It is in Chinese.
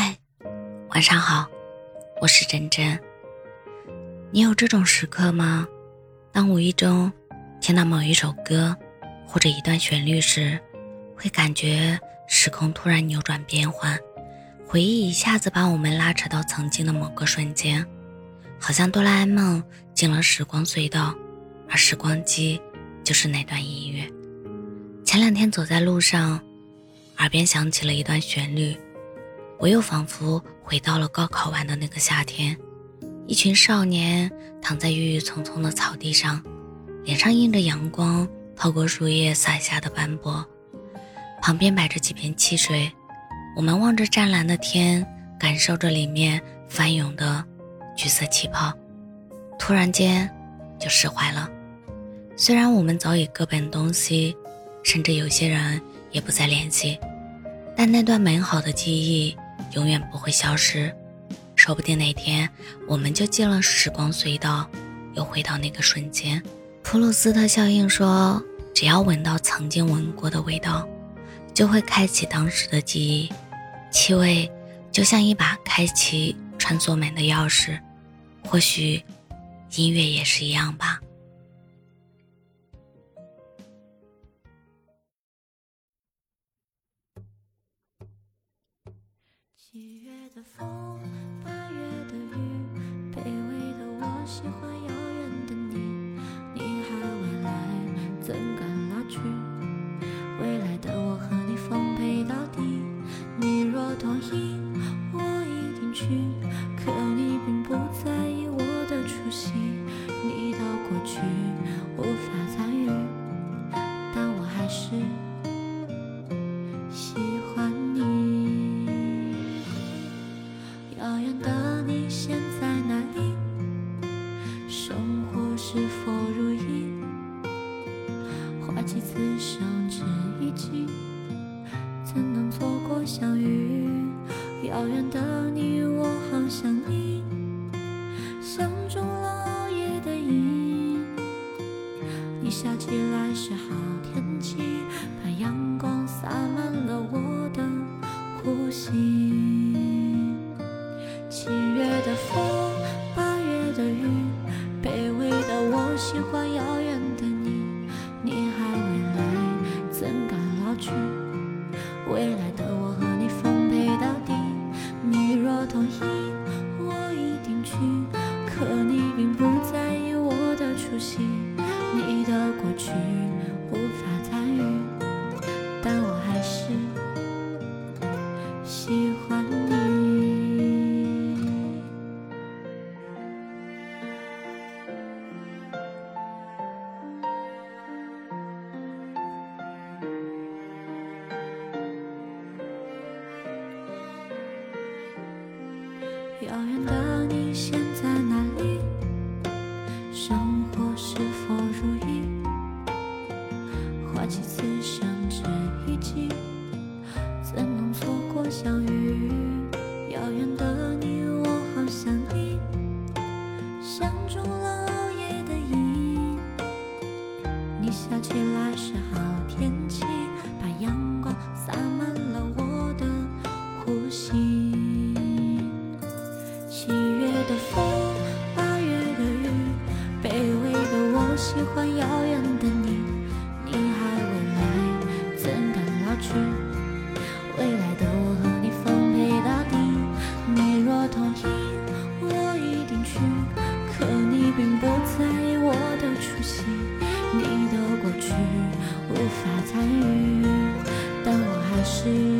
嗨，晚上好，我是真真。你有这种时刻吗？当无意中听到某一首歌或者一段旋律时，会感觉时空突然扭转变换，回忆一下子把我们拉扯到曾经的某个瞬间，好像哆啦 A 梦进了时光隧道，而时光机就是那段音乐。前两天走在路上，耳边响起了一段旋律。我又仿佛回到了高考完的那个夏天，一群少年躺在郁郁葱葱的草地上，脸上映着阳光透过树叶洒下的斑驳，旁边摆着几瓶汽水，我们望着湛蓝的天，感受着里面翻涌的橘色气泡，突然间就释怀了。虽然我们早已各奔东西，甚至有些人也不再联系，但那段美好的记忆。永远不会消失，说不定哪天我们就进了时光隧道，又回到那个瞬间。普鲁斯特效应说，只要闻到曾经闻过的味道，就会开启当时的记忆。气味就像一把开启穿梭门的钥匙，或许音乐也是一样吧。七月的风，八月的雨，卑微的我喜欢遥远的你。你还未来，怎敢老去？未来的我和你奉陪到底。你若同意，我一定去。可你并不在意我的出席，你的过去无法参与，但我还。是怎能错过相遇？遥远的你，我好想你，像中了熬夜的瘾。你笑起来是好天气，把阳光洒满了我的呼吸。七月的风，八月的雨。卑微的我喜欢遥远的你，你还未来，怎敢老去？未来的我和你奉陪到底。你若同意，我一定去。可你并不遥远的你，现在哪里？生活是否如意？花期此生只一季，怎能错过相遇？遥远的你，我好想是。